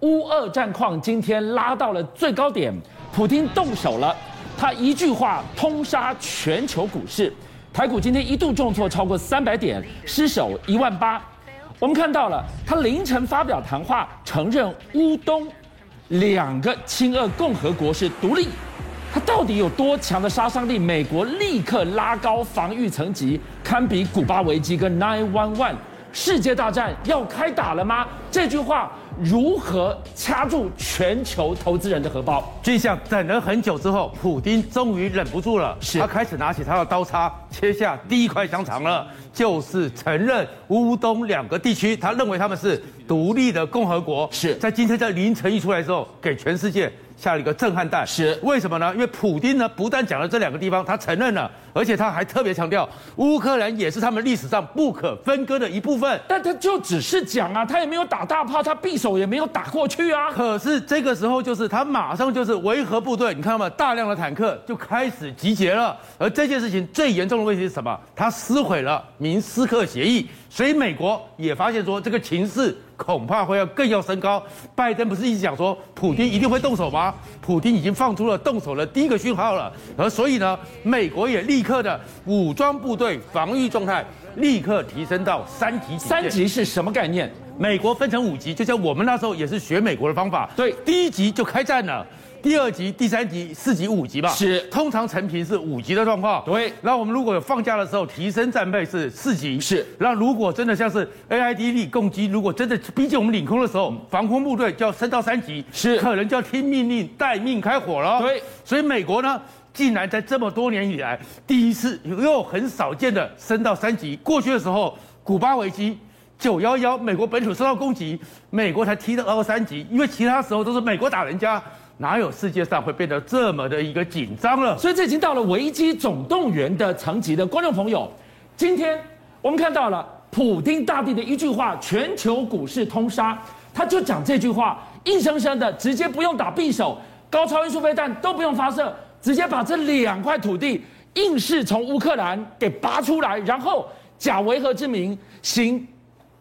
乌俄战况今天拉到了最高点，普京动手了，他一句话通杀全球股市，台股今天一度重挫超过三百点，失守一万八。我们看到了他凌晨发表谈话，承认乌东两个亲俄共和国是独立，他到底有多强的杀伤力？美国立刻拉高防御层级，堪比古巴危机跟 Nine One One。世界大战要开打了吗？这句话如何掐住全球投资人的荷包？就像等了很久之后，普丁终于忍不住了，是他开始拿起他的刀叉，切下第一块香肠了，就是承认乌东两个地区，他认为他们是独立的共和国。是在今天在凌晨一出来之后，给全世界。下了一个震撼弹，是为什么呢？因为普京呢，不但讲了这两个地方，他承认了，而且他还特别强调，乌克兰也是他们历史上不可分割的一部分。但他就只是讲啊，他也没有打大炮，他匕首也没有打过去啊。可是这个时候，就是他马上就是维和部队，你看到吗？大量的坦克就开始集结了。而这件事情最严重的问题是什么？他撕毁了明斯克协议。所以美国也发现说，这个情势恐怕会要更要升高。拜登不是一直讲说，普京一定会动手吗？普京已经放出了动手的第一个讯号了。而所以呢，美国也立刻的武装部队防御状态立刻提升到三级。三级是什么概念？美国分成五级，就像我们那时候也是学美国的方法。对，第一级就开战了。第二级、第三级、四级、五级吧，是通常成平是五级的状况。对，那我们如果有放假的时候提升战备是四级。是，那如果真的像是 AID 力攻击，如果真的逼近我们领空的时候，防空部队就要升到三级，是，可能就要听命令待命开火了。对，所以美国呢，竟然在这么多年以来第一次又很少见的升到三级。过去的时候，古巴危机、九幺幺，美国本土受到攻击，美国才提到二三级，因为其他时候都是美国打人家。哪有世界上会变得这么的一个紧张了？所以这已经到了危机总动员的层级的观众朋友，今天我们看到了普丁大帝的一句话：全球股市通杀，他就讲这句话，硬生生的直接不用打匕首，高超音速飞弹都不用发射，直接把这两块土地硬是从乌克兰给拔出来，然后假维和之名行。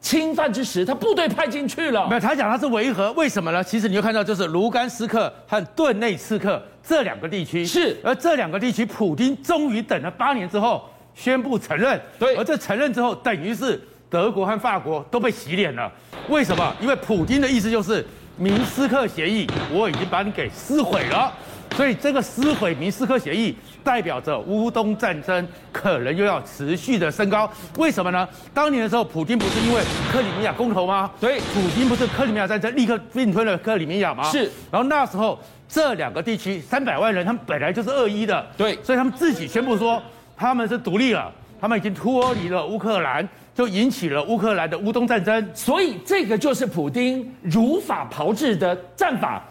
侵犯之时，他部队派进去了。没有，他讲他是维和，为什么呢？其实你就看到，就是卢甘斯克和顿内茨克这两个地区是，而这两个地区，普京终于等了八年之后宣布承认。对，而这承认之后，等于是德国和法国都被洗脸了。为什么？因为普京的意思就是明斯克协议，我已经把你给撕毁了。所以这个撕毁明斯克协议，代表着乌东战争可能又要持续的升高。为什么呢？当年的时候，普京不是因为克里米亚公投吗？对，普京不是克里米亚战争立刻并吞了克里米亚吗？是。然后那时候这两个地区三百万人，他们本来就是二一的，对，所以他们自己宣布说他们是独立了，他们已经脱离了乌克兰，就引起了乌克兰的乌东战争。所以这个就是普丁如法炮制的战法。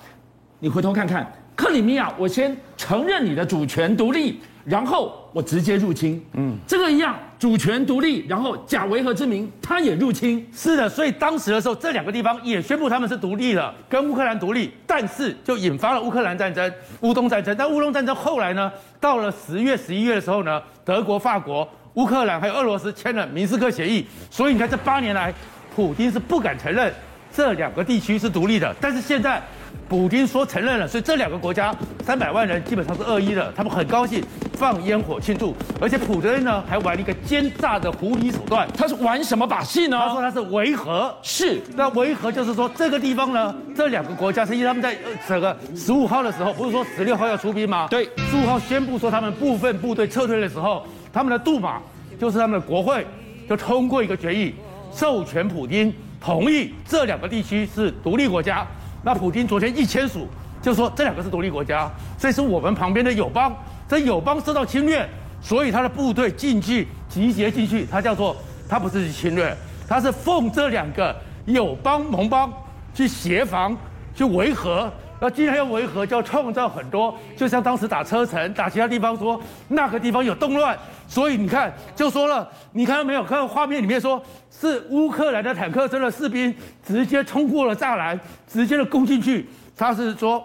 你回头看看。克里米亚，我先承认你的主权独立，然后我直接入侵。嗯，这个一样，主权独立，然后假维和之名，他也入侵。是的，所以当时的时候，这两个地方也宣布他们是独立了，跟乌克兰独立，但是就引发了乌克兰战争、乌东战争。但乌东战争后来呢，到了十月、十一月的时候呢，德国、法国、乌克兰还有俄罗斯签了明斯克协议。所以你看，这八年来，普京是不敢承认这两个地区是独立的，但是现在。普京说承认了，所以这两个国家三百万人基本上是恶意的，他们很高兴放烟火庆祝，而且普京呢还玩了一个奸诈的狐狸手段，他是玩什么把戏呢？他说他是维和，是那维和就是说这个地方呢，这两个国家实际他们在整个十五号的时候，不是说十六号要出兵吗？对，十五号宣布说他们部分部队撤退的时候，他们的杜马就是他们的国会就通过一个决议，授权普京同意这两个地区是独立国家。那普京昨天一签署，就说这两个是独立国家，这是我们旁边的友邦，这友邦受到侵略，所以他的部队进去集结进去，他叫做他不是去侵略，他是奉这两个友邦盟邦去协防去维和。那今天要维和，就要创造很多，就像当时打车臣，打其他地方说那个地方有动乱，所以你看就说了，你看到没有？看到画面里面说是乌克兰的坦克车的士兵直接冲过了栅栏，直接的攻进去。他是说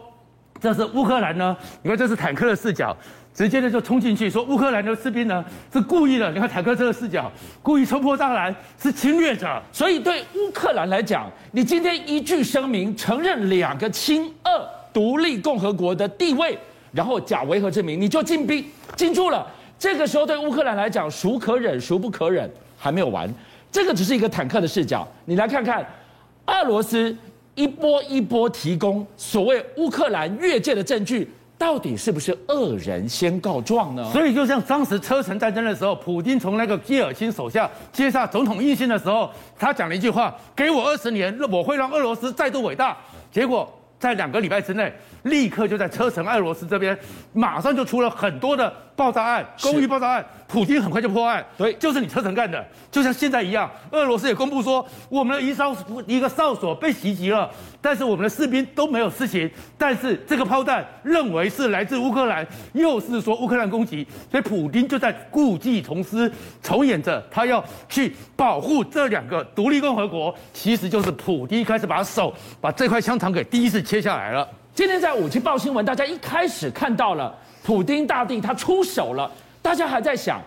这是乌克兰呢，你看这是坦克的视角，直接的就冲进去，说乌克兰的士兵呢是故意的，你看坦克这个视角，故意冲破栅栏，是侵略者。所以对乌克兰来讲，你今天一句声明承认两个亲俄独立共和国的地位，然后假维和之名，你就进兵进驻了。这个时候对乌克兰来讲，孰可忍孰不可忍，还没有完。这个只是一个坦克的视角，你来看看，俄罗斯一波一波提供所谓乌克兰越界的证据，到底是不是恶人先告状呢？所以就像当时车臣战争的时候，普京从那个叶尔钦手下接下总统印信的时候，他讲了一句话：“给我二十年，我会让俄罗斯再度伟大。”结果在两个礼拜之内，立刻就在车臣俄罗斯这边，马上就出了很多的爆炸案、公寓爆炸案。普京很快就破案，对，就是你车臣干的，就像现在一样。俄罗斯也公布说，我们的一哨一个哨所被袭击了，但是我们的士兵都没有事情。但是这个炮弹认为是来自乌克兰，又是说乌克兰攻击，所以普京就在故技重施，重演着他要去保护这两个独立共和国。其实就是普京开始把手把这块香肠给第一次切下来了。今天在五七报新闻，大家一开始看到了普丁大帝他出手了。大家还在想，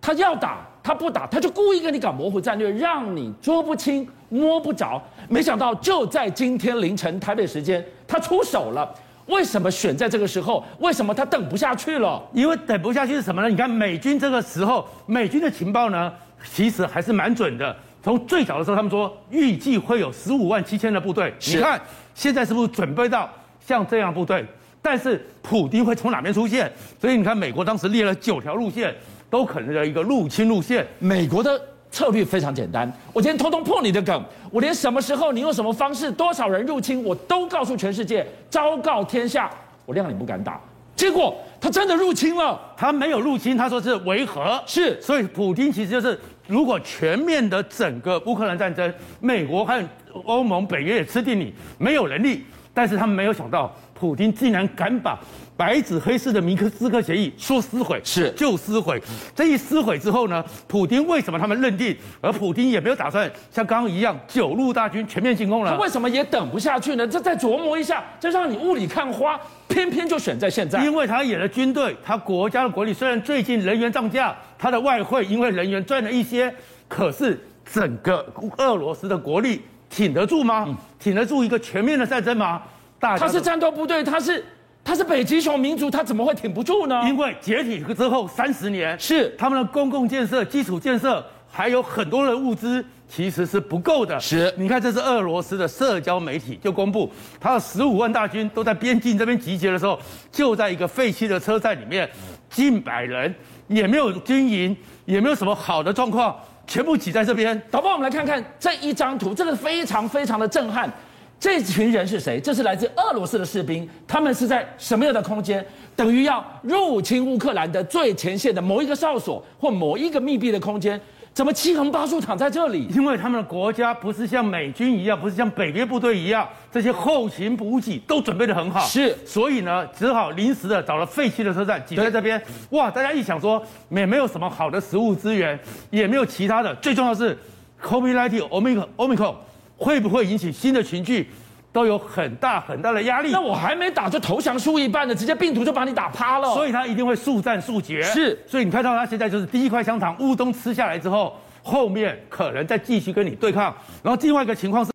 他要打他不打，他就故意跟你搞模糊战略，让你捉不清、摸不着。没想到就在今天凌晨台北时间，他出手了。为什么选在这个时候？为什么他等不下去了？因为等不下去是什么呢？你看美军这个时候，美军的情报呢，其实还是蛮准的。从最早的时候，他们说预计会有十五万七千的部队，你看现在是不是准备到像这样部队？但是普丁会从哪边出现？所以你看，美国当时列了九条路线，都可能的一个入侵路线。美国的策略非常简单，我今天通通破你的梗，我连什么时候你用什么方式，多少人入侵，我都告诉全世界，昭告天下，我让你不敢打。结果他真的入侵了，他没有入侵，他说是维和，是。所以普京其实就是，如果全面的整个乌克兰战争，美国还有欧盟、北约也吃定你，没有能力。但是他们没有想到。普京竟然敢把白纸黑字的明斯克协议说撕毁是就撕毁，这一撕毁之后呢，普京为什么他们认定，而普京也没有打算像刚刚一样九路大军全面进攻了？他为什么也等不下去呢？这再琢磨一下，就让你雾里看花，偏偏就选在现在。因为他演的军队，他国家的国力虽然最近人员涨价，他的外汇因为人员赚了一些，可是整个俄罗斯的国力挺得住吗？嗯、挺得住一个全面的战争吗？他是战斗部队，他是他是北极熊民族，他怎么会挺不住呢？因为解体之后三十年，是他们的公共建设、基础建设还有很多的物资其实是不够的。是，你看这是俄罗斯的社交媒体就公布，他的十五万大军都在边境这边集结的时候，就在一个废弃的车站里面，近百人也没有军营，也没有什么好的状况，全部挤在这边。导播，我们来看看这一张图，这个非常非常的震撼。这群人是谁？这是来自俄罗斯的士兵，他们是在什么样的空间？等于要入侵乌克兰的最前线的某一个哨所或某一个密闭的空间，怎么七横八竖躺在这里？因为他们的国家不是像美军一样，不是像北约部队一样，这些后勤补给都准备的很好。是，所以呢，只好临时的找了废弃的车站挤在这边。哇，大家一想说，也没有什么好的食物资源，也没有其他的，最重要的是，COVID-19 Omicron Omicron。会不会引起新的群聚，都有很大很大的压力。那我还没打就投降输一半的，直接病毒就把你打趴了。所以他一定会速战速决。是，所以你看到他现在就是第一块香肠乌东吃下来之后，后面可能再继续跟你对抗。然后另外一个情况是，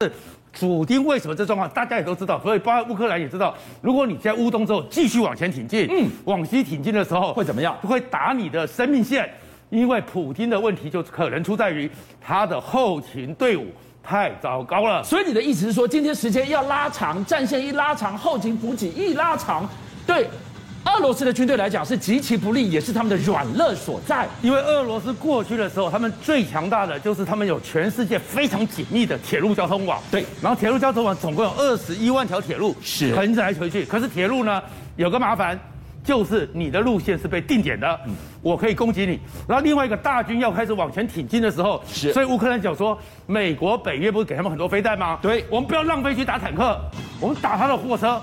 普丁为什么这状况大家也都知道，所以包括乌克兰也知道，如果你在乌东之后继续往前挺进，嗯，往西挺进的时候会怎么样？会打你的生命线，因为普京的问题就可能出在于他的后勤队伍。太糟糕了，所以你的意思是说，今天时间要拉长，战线一拉长，后勤补给一拉长，对俄罗斯的军队来讲是极其不利，也是他们的软肋所在。因为俄罗斯过去的时候，他们最强大的就是他们有全世界非常紧密的铁路交通网。对，然后铁路交通网总共有二十一万条铁路，是横着来回去。可是铁路呢，有个麻烦。就是你的路线是被定点的，我可以攻击你。然后另外一个大军要开始往前挺进的时候，是，所以乌克兰讲说，美国北约不是给他们很多飞弹吗？对，我们不要浪费去打坦克，我们打他的货车，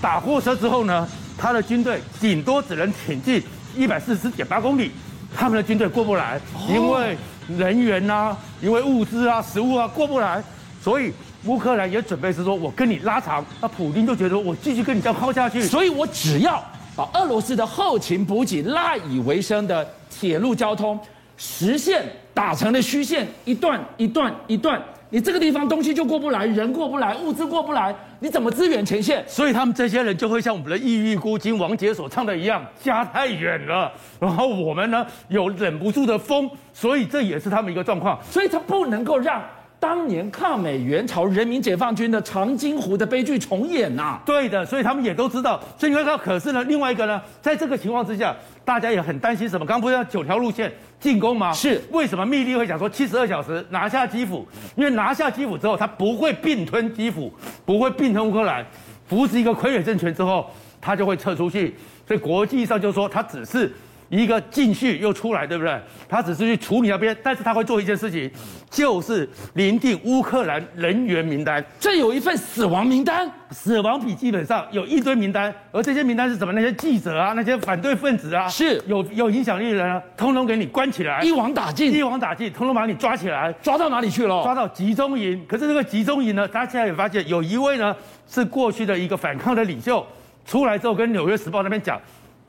打货车之后呢，他的军队顶多只能挺进一百四十点八公里，他们的军队过不来，因为人员呐、啊，因为物资啊、食物啊过不来，所以乌克兰也准备是说我跟你拉长，那普京就觉得我继续跟你这样耗下去，所以我只要把俄罗斯的后勤补给、赖以为生的铁路交通实线打成了虚线，一段一段一段。你这个地方东西就过不来，人过不来，物资过不来，你怎么支援前线？所以他们这些人就会像我们的抑郁孤金王杰所唱的一样，家太远了。然后我们呢有忍不住的风，所以这也是他们一个状况。所以他不能够让当年抗美援朝人民解放军的长津湖的悲剧重演呐、啊。对的，所以他们也都知道。所以你会看到，可是呢，另外一个呢，在这个情况之下，大家也很担心什么？刚刚不是要九条路线？进攻吗？是。为什么密利会讲说七十二小时拿下基辅？因为拿下基辅之后，他不会并吞基辅，不会并吞乌克兰，扶持一个傀儡政权之后，他就会撤出去。所以国际上就说他只是。一个进去又出来，对不对？他只是去处理那边，但是他会做一件事情，就是拟定乌克兰人员名单。这有一份死亡名单，死亡笔记本上有一堆名单，而这些名单是什么？那些记者啊，那些反对分子啊，是有有影响力的人啊，通通给你关起来，一网打尽，一网打尽，通通把你抓起来，抓到哪里去了？抓到集中营。可是这个集中营呢，大家现在也发现有一位呢是过去的一个反抗的领袖，出来之后跟《纽约时报》那边讲。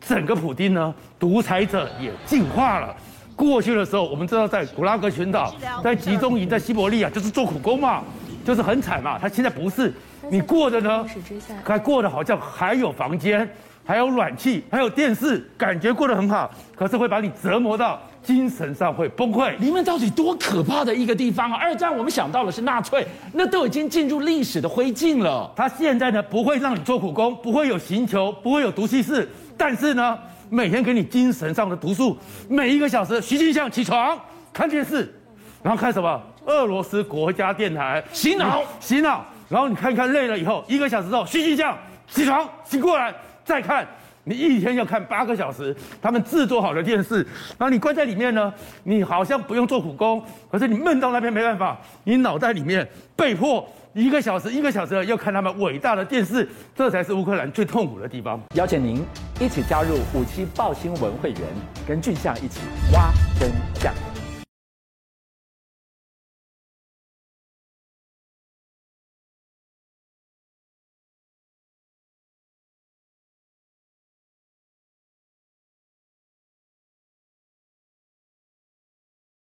整个普丁呢，独裁者也进化了。过去的时候，我们知道在古拉格群岛、在集中营、在西伯利亚，就是做苦工嘛，就是很惨嘛。他现在不是，你过的呢，还过得好像还有房间，还有暖气，还有电视，感觉过得很好。可是会把你折磨到精神上会崩溃。里面到底多可怕的一个地方啊！二战我们想到的是纳粹，那都已经进入历史的灰烬了。他现在呢，不会让你做苦工，不会有刑求，不会有毒气室。但是呢，每天给你精神上的毒素，每一个小时，徐静香起床看电视，然后看什么？俄罗斯国家电台洗脑，洗脑。然后你看一看累了以后，一个小时之后，徐静香起床醒过来再看。你一天要看八个小时，他们制作好的电视，然后你关在里面呢，你好像不用做苦工，可是你闷到那边没办法，你脑袋里面被迫。一个小时，一个小时要看他们伟大的电视，这才是乌克兰最痛苦的地方。邀请您一起加入五七报新闻会员，跟俊相一起挖真相。